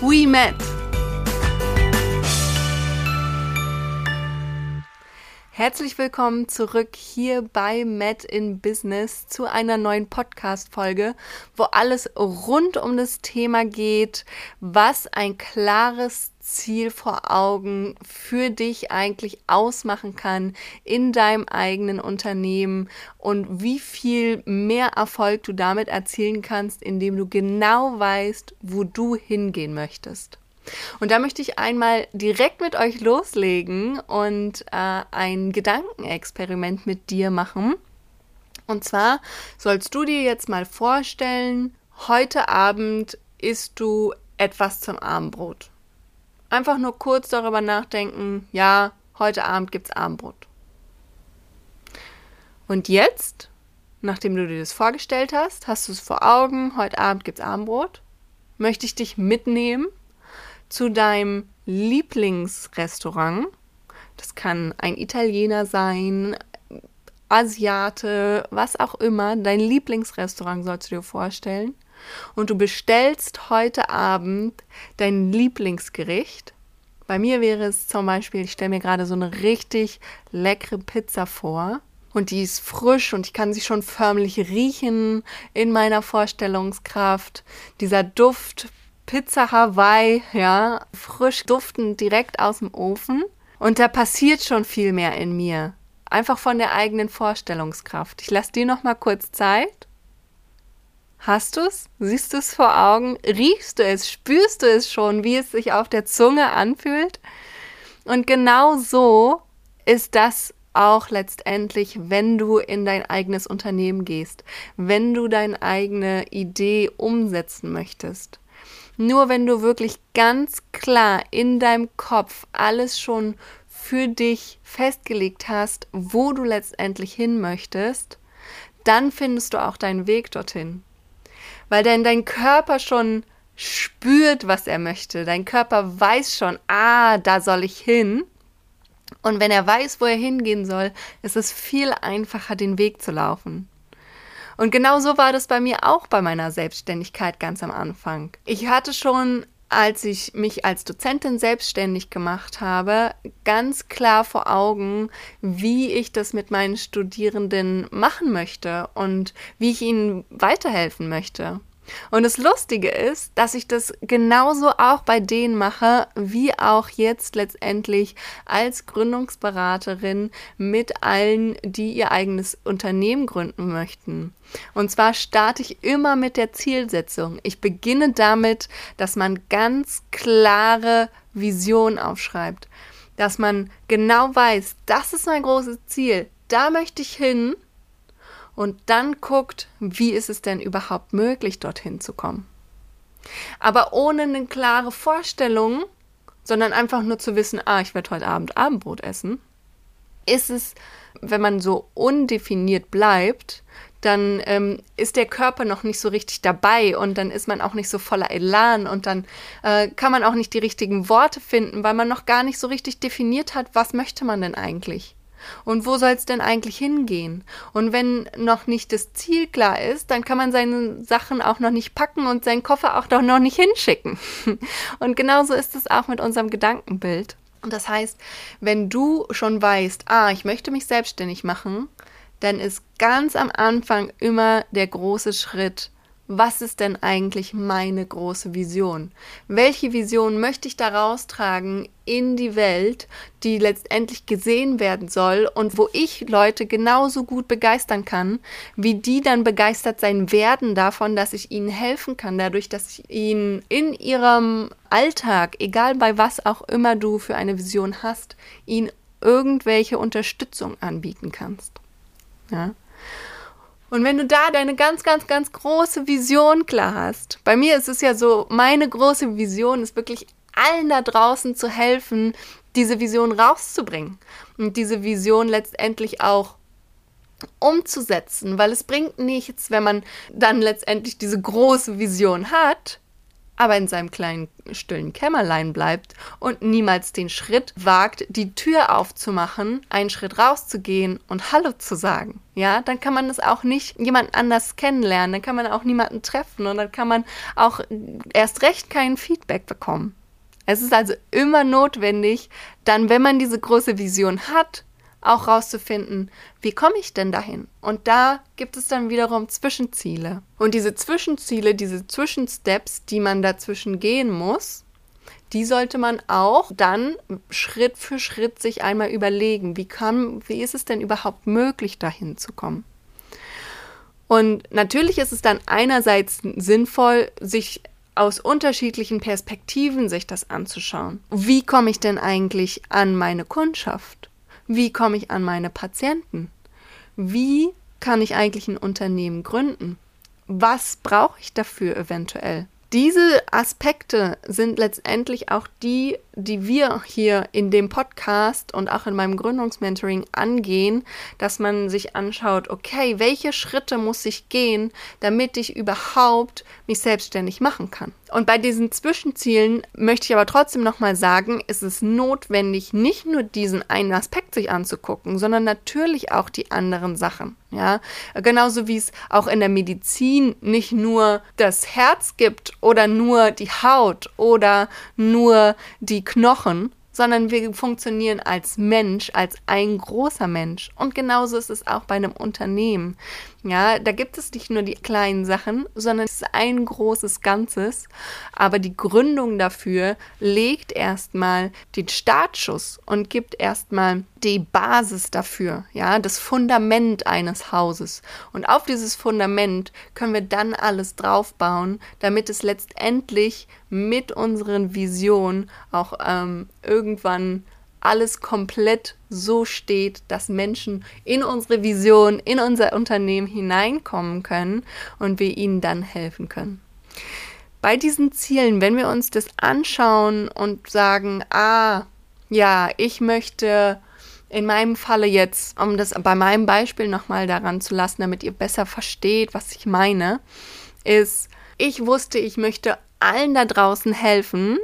we met. Herzlich willkommen zurück hier bei Met in Business zu einer neuen Podcast-Folge, wo alles rund um das Thema geht, was ein klares Ziel vor Augen für dich eigentlich ausmachen kann in deinem eigenen Unternehmen und wie viel mehr Erfolg du damit erzielen kannst, indem du genau weißt, wo du hingehen möchtest. Und da möchte ich einmal direkt mit euch loslegen und äh, ein Gedankenexperiment mit dir machen. Und zwar sollst du dir jetzt mal vorstellen, heute Abend isst du etwas zum Abendbrot. Einfach nur kurz darüber nachdenken, ja, heute Abend gibt's Abendbrot. Und jetzt, nachdem du dir das vorgestellt hast, hast du es vor Augen, heute Abend gibt's Abendbrot, möchte ich dich mitnehmen zu deinem Lieblingsrestaurant. Das kann ein Italiener sein, Asiate, was auch immer. Dein Lieblingsrestaurant sollst du dir vorstellen. Und du bestellst heute Abend dein Lieblingsgericht. Bei mir wäre es zum Beispiel, ich stelle mir gerade so eine richtig leckere Pizza vor. Und die ist frisch und ich kann sie schon förmlich riechen in meiner Vorstellungskraft. Dieser Duft Pizza Hawaii, ja, frisch duftend direkt aus dem Ofen. Und da passiert schon viel mehr in mir. Einfach von der eigenen Vorstellungskraft. Ich lasse dir noch mal kurz Zeit. Hast du es? Siehst du es vor Augen? Riechst du es? Spürst du es schon, wie es sich auf der Zunge anfühlt? Und genau so ist das auch letztendlich, wenn du in dein eigenes Unternehmen gehst, wenn du deine eigene Idee umsetzen möchtest. Nur wenn du wirklich ganz klar in deinem Kopf alles schon für dich festgelegt hast, wo du letztendlich hin möchtest, dann findest du auch deinen Weg dorthin. Weil dann dein Körper schon spürt, was er möchte. Dein Körper weiß schon, ah, da soll ich hin. Und wenn er weiß, wo er hingehen soll, ist es viel einfacher, den Weg zu laufen. Und genau so war das bei mir auch bei meiner Selbstständigkeit ganz am Anfang. Ich hatte schon als ich mich als Dozentin selbstständig gemacht habe, ganz klar vor Augen, wie ich das mit meinen Studierenden machen möchte und wie ich ihnen weiterhelfen möchte. Und das Lustige ist, dass ich das genauso auch bei denen mache, wie auch jetzt letztendlich als Gründungsberaterin mit allen, die ihr eigenes Unternehmen gründen möchten. Und zwar starte ich immer mit der Zielsetzung. Ich beginne damit, dass man ganz klare Vision aufschreibt, dass man genau weiß, das ist mein großes Ziel, da möchte ich hin und dann guckt, wie ist es denn überhaupt möglich, dorthin zu kommen. Aber ohne eine klare Vorstellung, sondern einfach nur zu wissen, ah, ich werde heute Abend Abendbrot essen, ist es, wenn man so undefiniert bleibt, dann ähm, ist der Körper noch nicht so richtig dabei und dann ist man auch nicht so voller Elan und dann äh, kann man auch nicht die richtigen Worte finden, weil man noch gar nicht so richtig definiert hat, was möchte man denn eigentlich. Und wo soll es denn eigentlich hingehen? Und wenn noch nicht das Ziel klar ist, dann kann man seine Sachen auch noch nicht packen und seinen Koffer auch doch noch nicht hinschicken. Und genauso ist es auch mit unserem Gedankenbild. Und das heißt, wenn du schon weißt, ah, ich möchte mich selbstständig machen, dann ist ganz am Anfang immer der große Schritt, was ist denn eigentlich meine große Vision? Welche Vision möchte ich da raustragen in die Welt, die letztendlich gesehen werden soll und wo ich Leute genauso gut begeistern kann, wie die dann begeistert sein werden davon, dass ich ihnen helfen kann, dadurch, dass ich ihnen in ihrem Alltag, egal bei was auch immer du für eine Vision hast, ihnen irgendwelche Unterstützung anbieten kannst. Ja. Und wenn du da deine ganz, ganz, ganz große Vision klar hast, bei mir ist es ja so, meine große Vision ist wirklich allen da draußen zu helfen, diese Vision rauszubringen und diese Vision letztendlich auch umzusetzen, weil es bringt nichts, wenn man dann letztendlich diese große Vision hat, aber in seinem kleinen stillen Kämmerlein bleibt und niemals den Schritt wagt, die Tür aufzumachen, einen Schritt rauszugehen und Hallo zu sagen. Ja, dann kann man das auch nicht jemand anders kennenlernen, dann kann man auch niemanden treffen und dann kann man auch erst recht kein Feedback bekommen. Es ist also immer notwendig, dann, wenn man diese große Vision hat, auch rauszufinden, wie komme ich denn dahin? Und da gibt es dann wiederum Zwischenziele. Und diese Zwischenziele, diese Zwischensteps, die man dazwischen gehen muss, die sollte man auch dann Schritt für Schritt sich einmal überlegen, wie, kann, wie ist es denn überhaupt möglich, dahin zu kommen? Und natürlich ist es dann einerseits sinnvoll, sich aus unterschiedlichen Perspektiven sich das anzuschauen. Wie komme ich denn eigentlich an meine Kundschaft? Wie komme ich an meine Patienten? Wie kann ich eigentlich ein Unternehmen gründen? Was brauche ich dafür eventuell? Diese Aspekte sind letztendlich auch die, die wir hier in dem Podcast und auch in meinem Gründungsmentoring angehen, dass man sich anschaut, okay, welche Schritte muss ich gehen, damit ich überhaupt mich selbstständig machen kann. Und bei diesen Zwischenzielen möchte ich aber trotzdem nochmal sagen, ist es notwendig, nicht nur diesen einen Aspekt sich anzugucken, sondern natürlich auch die anderen Sachen. Ja, genauso wie es auch in der Medizin nicht nur das Herz gibt oder nur die Haut oder nur die Knochen, sondern wir funktionieren als Mensch, als ein großer Mensch. Und genauso ist es auch bei einem Unternehmen. Ja, da gibt es nicht nur die kleinen Sachen, sondern es ist ein großes Ganzes. Aber die Gründung dafür legt erstmal den Startschuss und gibt erstmal die Basis dafür, ja, das Fundament eines Hauses. Und auf dieses Fundament können wir dann alles draufbauen, damit es letztendlich mit unseren Visionen auch ähm, irgendwann alles komplett so steht, dass Menschen in unsere Vision, in unser Unternehmen hineinkommen können und wir ihnen dann helfen können. Bei diesen Zielen, wenn wir uns das anschauen und sagen, ah, ja, ich möchte in meinem Falle jetzt, um das bei meinem Beispiel nochmal daran zu lassen, damit ihr besser versteht, was ich meine, ist, ich wusste, ich möchte allen da draußen helfen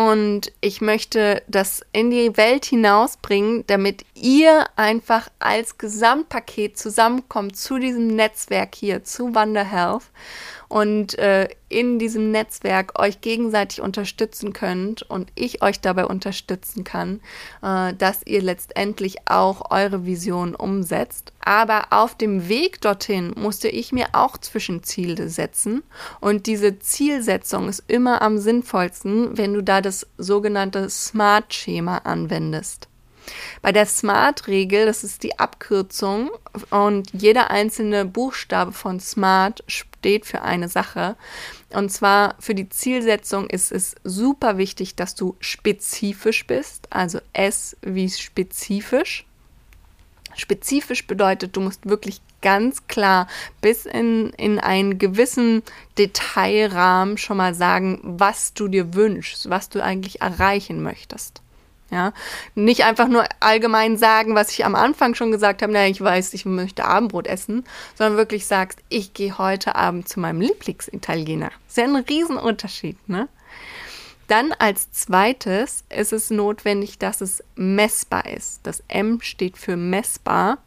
und ich möchte das in die Welt hinausbringen, damit ihr einfach als Gesamtpaket zusammenkommt zu diesem Netzwerk hier, zu Wonder Health und äh, in diesem Netzwerk euch gegenseitig unterstützen könnt und ich euch dabei unterstützen kann, äh, dass ihr letztendlich auch eure Vision umsetzt. Aber auf dem Weg dorthin musste ich mir auch Zwischenziele setzen und diese Zielsetzung ist immer am sinnvollsten, wenn du da das sogenannte SMART-Schema anwendest. Bei der SMART-Regel, das ist die Abkürzung und jeder einzelne Buchstabe von SMART steht für eine Sache. Und zwar für die Zielsetzung ist es super wichtig, dass du spezifisch bist, also S wie spezifisch. Spezifisch bedeutet, du musst wirklich ganz klar bis in, in einen gewissen Detailrahmen schon mal sagen, was du dir wünschst, was du eigentlich erreichen möchtest. Ja, nicht einfach nur allgemein sagen, was ich am Anfang schon gesagt habe, na, ich weiß, ich möchte Abendbrot essen, sondern wirklich sagst, ich gehe heute Abend zu meinem Lieblingsitaliener. Das ist ja ein Riesenunterschied, ne? Dann als zweites ist es notwendig, dass es messbar ist. Das M steht für messbar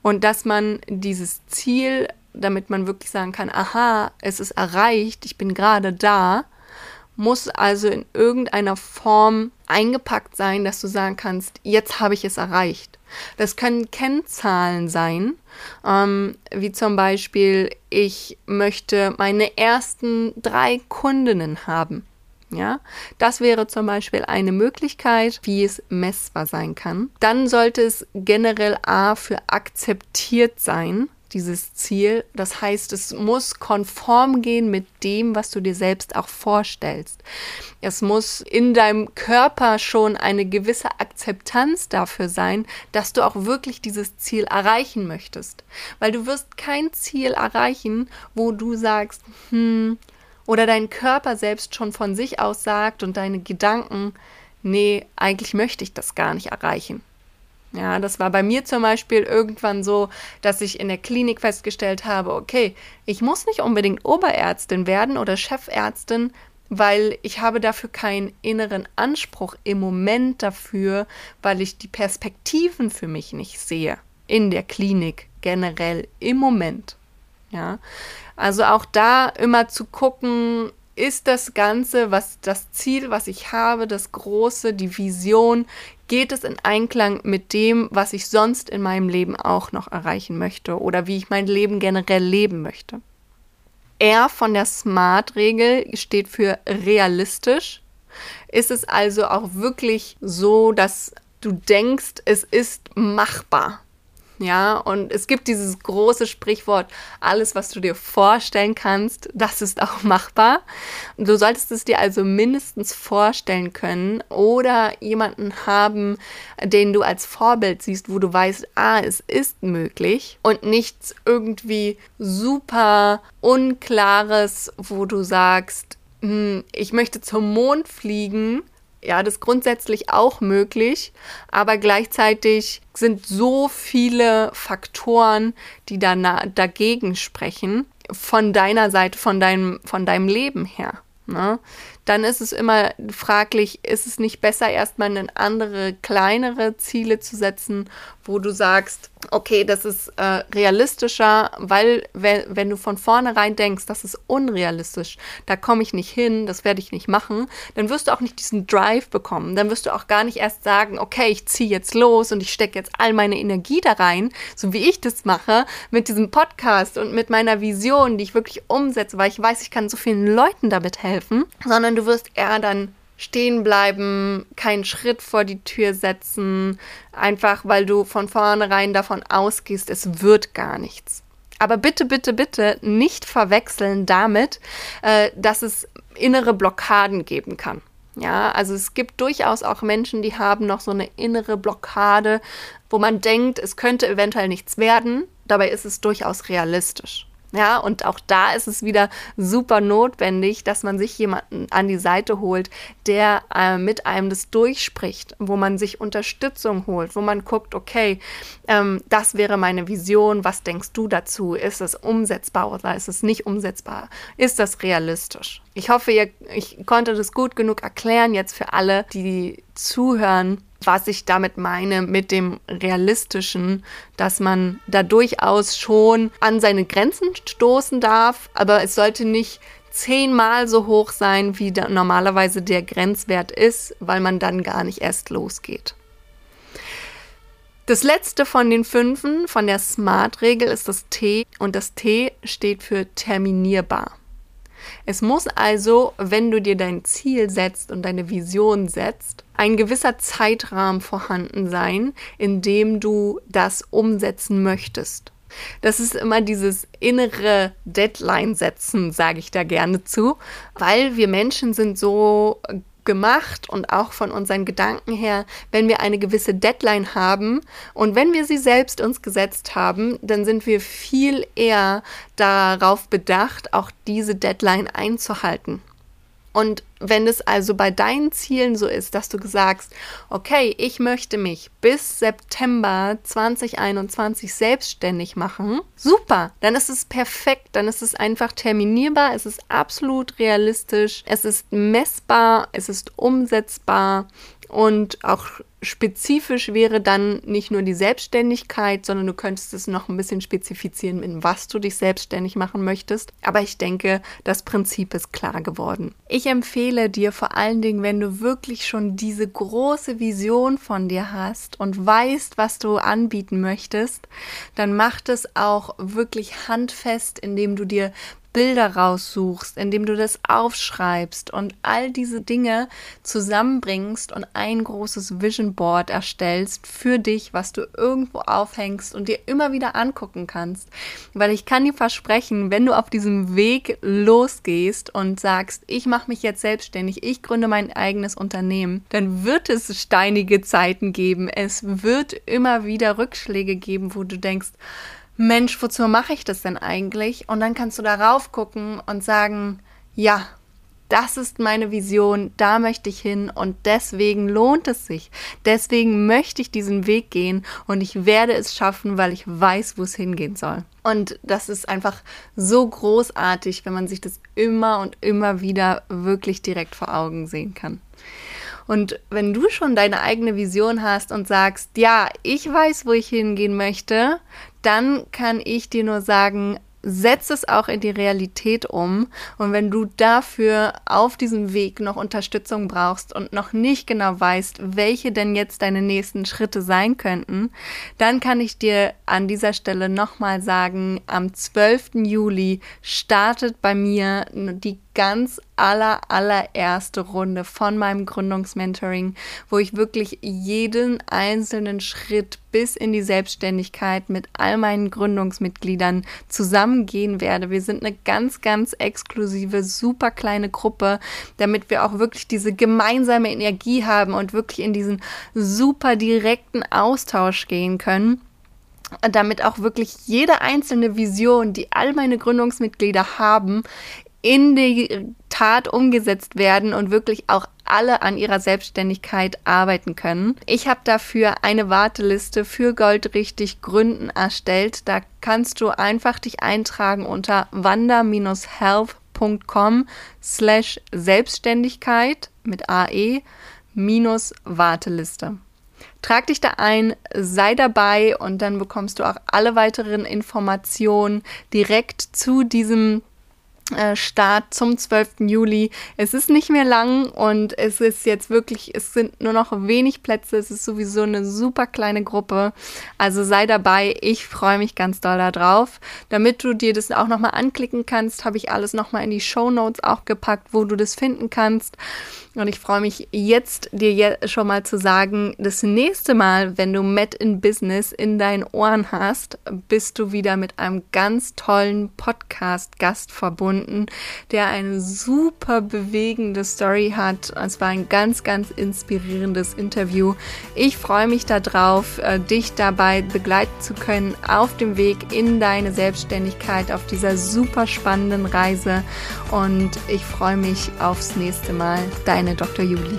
und dass man dieses Ziel, damit man wirklich sagen kann, aha, es ist erreicht, ich bin gerade da, muss also in irgendeiner Form eingepackt sein, dass du sagen kannst, jetzt habe ich es erreicht. Das können Kennzahlen sein, ähm, wie zum Beispiel, ich möchte meine ersten drei Kundinnen haben. Ja, das wäre zum Beispiel eine Möglichkeit, wie es messbar sein kann. Dann sollte es generell A für akzeptiert sein dieses Ziel. Das heißt, es muss konform gehen mit dem, was du dir selbst auch vorstellst. Es muss in deinem Körper schon eine gewisse Akzeptanz dafür sein, dass du auch wirklich dieses Ziel erreichen möchtest. Weil du wirst kein Ziel erreichen, wo du sagst, hm, oder dein Körper selbst schon von sich aus sagt und deine Gedanken, nee, eigentlich möchte ich das gar nicht erreichen. Ja, das war bei mir zum Beispiel irgendwann so, dass ich in der Klinik festgestellt habe, okay, ich muss nicht unbedingt Oberärztin werden oder Chefärztin, weil ich habe dafür keinen inneren Anspruch im Moment dafür, weil ich die Perspektiven für mich nicht sehe in der Klinik generell im Moment. Ja, also auch da immer zu gucken, ist das Ganze, was das Ziel, was ich habe, das Große, die Vision, geht es in Einklang mit dem, was ich sonst in meinem Leben auch noch erreichen möchte oder wie ich mein Leben generell leben möchte. R von der SMART-Regel steht für realistisch. Ist es also auch wirklich so, dass du denkst, es ist machbar? Ja, und es gibt dieses große Sprichwort, alles, was du dir vorstellen kannst, das ist auch machbar. Du solltest es dir also mindestens vorstellen können oder jemanden haben, den du als Vorbild siehst, wo du weißt, ah, es ist möglich und nichts irgendwie super unklares, wo du sagst, hm, ich möchte zum Mond fliegen ja, das ist grundsätzlich auch möglich, aber gleichzeitig sind so viele Faktoren, die da dagegen sprechen, von deiner Seite, von deinem, von deinem Leben her. Ne? Dann ist es immer fraglich, ist es nicht besser, erstmal in andere, kleinere Ziele zu setzen, wo du sagst, okay, das ist äh, realistischer, weil wenn, wenn du von vornherein denkst, das ist unrealistisch, da komme ich nicht hin, das werde ich nicht machen, dann wirst du auch nicht diesen Drive bekommen. Dann wirst du auch gar nicht erst sagen, okay, ich ziehe jetzt los und ich stecke jetzt all meine Energie da rein, so wie ich das mache, mit diesem Podcast und mit meiner Vision, die ich wirklich umsetze, weil ich weiß, ich kann so vielen Leuten damit helfen, sondern du wirst eher dann stehen bleiben, keinen Schritt vor die Tür setzen, einfach weil du von vornherein davon ausgehst, es wird gar nichts. Aber bitte, bitte, bitte nicht verwechseln damit, äh, dass es innere Blockaden geben kann. Ja, also es gibt durchaus auch Menschen, die haben noch so eine innere Blockade, wo man denkt, es könnte eventuell nichts werden. Dabei ist es durchaus realistisch. Ja, und auch da ist es wieder super notwendig, dass man sich jemanden an die Seite holt, der äh, mit einem das durchspricht, wo man sich Unterstützung holt, wo man guckt, okay, ähm, das wäre meine Vision, was denkst du dazu? Ist es umsetzbar oder ist es nicht umsetzbar? Ist das realistisch? Ich hoffe, ihr, ich konnte das gut genug erklären jetzt für alle, die zuhören was ich damit meine mit dem Realistischen, dass man da durchaus schon an seine Grenzen stoßen darf, aber es sollte nicht zehnmal so hoch sein, wie da normalerweise der Grenzwert ist, weil man dann gar nicht erst losgeht. Das letzte von den fünfen, von der SMART-Regel, ist das T und das T steht für terminierbar. Es muss also, wenn du dir dein Ziel setzt und deine Vision setzt, ein gewisser Zeitrahmen vorhanden sein, in dem du das umsetzen möchtest. Das ist immer dieses innere Deadline setzen, sage ich da gerne zu, weil wir Menschen sind so gemacht und auch von unseren Gedanken her, wenn wir eine gewisse Deadline haben und wenn wir sie selbst uns gesetzt haben, dann sind wir viel eher darauf bedacht, auch diese Deadline einzuhalten. Und wenn es also bei deinen Zielen so ist, dass du sagst, okay, ich möchte mich bis September 2021 selbstständig machen, super, dann ist es perfekt, dann ist es einfach terminierbar, es ist absolut realistisch, es ist messbar, es ist umsetzbar und auch spezifisch wäre dann nicht nur die Selbstständigkeit, sondern du könntest es noch ein bisschen spezifizieren, in was du dich selbstständig machen möchtest. Aber ich denke, das Prinzip ist klar geworden. Ich empfehle dir vor allen Dingen, wenn du wirklich schon diese große Vision von dir hast und weißt, was du anbieten möchtest, dann mach es auch wirklich handfest, indem du dir Bilder raussuchst, indem du das aufschreibst und all diese Dinge zusammenbringst und ein großes Vision Board erstellst für dich, was du irgendwo aufhängst und dir immer wieder angucken kannst. Weil ich kann dir versprechen, wenn du auf diesem Weg losgehst und sagst, ich mache mich jetzt selbstständig, ich gründe mein eigenes Unternehmen, dann wird es steinige Zeiten geben. Es wird immer wieder Rückschläge geben, wo du denkst, Mensch, wozu mache ich das denn eigentlich? Und dann kannst du darauf gucken und sagen, ja, das ist meine Vision, da möchte ich hin und deswegen lohnt es sich. Deswegen möchte ich diesen Weg gehen und ich werde es schaffen, weil ich weiß, wo es hingehen soll. Und das ist einfach so großartig, wenn man sich das immer und immer wieder wirklich direkt vor Augen sehen kann. Und wenn du schon deine eigene Vision hast und sagst, ja, ich weiß, wo ich hingehen möchte, dann kann ich dir nur sagen, setz es auch in die Realität um. Und wenn du dafür auf diesem Weg noch Unterstützung brauchst und noch nicht genau weißt, welche denn jetzt deine nächsten Schritte sein könnten, dann kann ich dir an dieser Stelle nochmal sagen, am 12. Juli startet bei mir die ganz aller, allererste Runde von meinem Gründungsmentoring, wo ich wirklich jeden einzelnen Schritt bis in die Selbstständigkeit mit all meinen Gründungsmitgliedern zusammengehen werde. Wir sind eine ganz, ganz exklusive, super kleine Gruppe, damit wir auch wirklich diese gemeinsame Energie haben und wirklich in diesen super direkten Austausch gehen können damit auch wirklich jede einzelne Vision, die all meine Gründungsmitglieder haben, in die Tat umgesetzt werden und wirklich auch alle an ihrer Selbstständigkeit arbeiten können. Ich habe dafür eine Warteliste für Goldrichtig Gründen erstellt. Da kannst du einfach dich eintragen unter wander-health.com slash Selbstständigkeit mit AE minus Warteliste. Trag dich da ein, sei dabei und dann bekommst du auch alle weiteren Informationen direkt zu diesem Start zum 12. Juli. Es ist nicht mehr lang und es ist jetzt wirklich, es sind nur noch wenig Plätze. Es ist sowieso eine super kleine Gruppe. Also sei dabei. Ich freue mich ganz doll darauf. Damit du dir das auch nochmal anklicken kannst, habe ich alles nochmal in die Show Notes auch gepackt, wo du das finden kannst. Und ich freue mich jetzt, dir schon mal zu sagen, das nächste Mal, wenn du Met in Business in deinen Ohren hast, bist du wieder mit einem ganz tollen Podcast-Gast verbunden, der eine super bewegende Story hat. Es war ein ganz, ganz inspirierendes Interview. Ich freue mich darauf, äh, dich dabei begleiten zu können auf dem Weg in deine Selbstständigkeit, auf dieser super spannenden Reise. Und ich freue mich aufs nächste Mal. Deine deine Dr. Juli.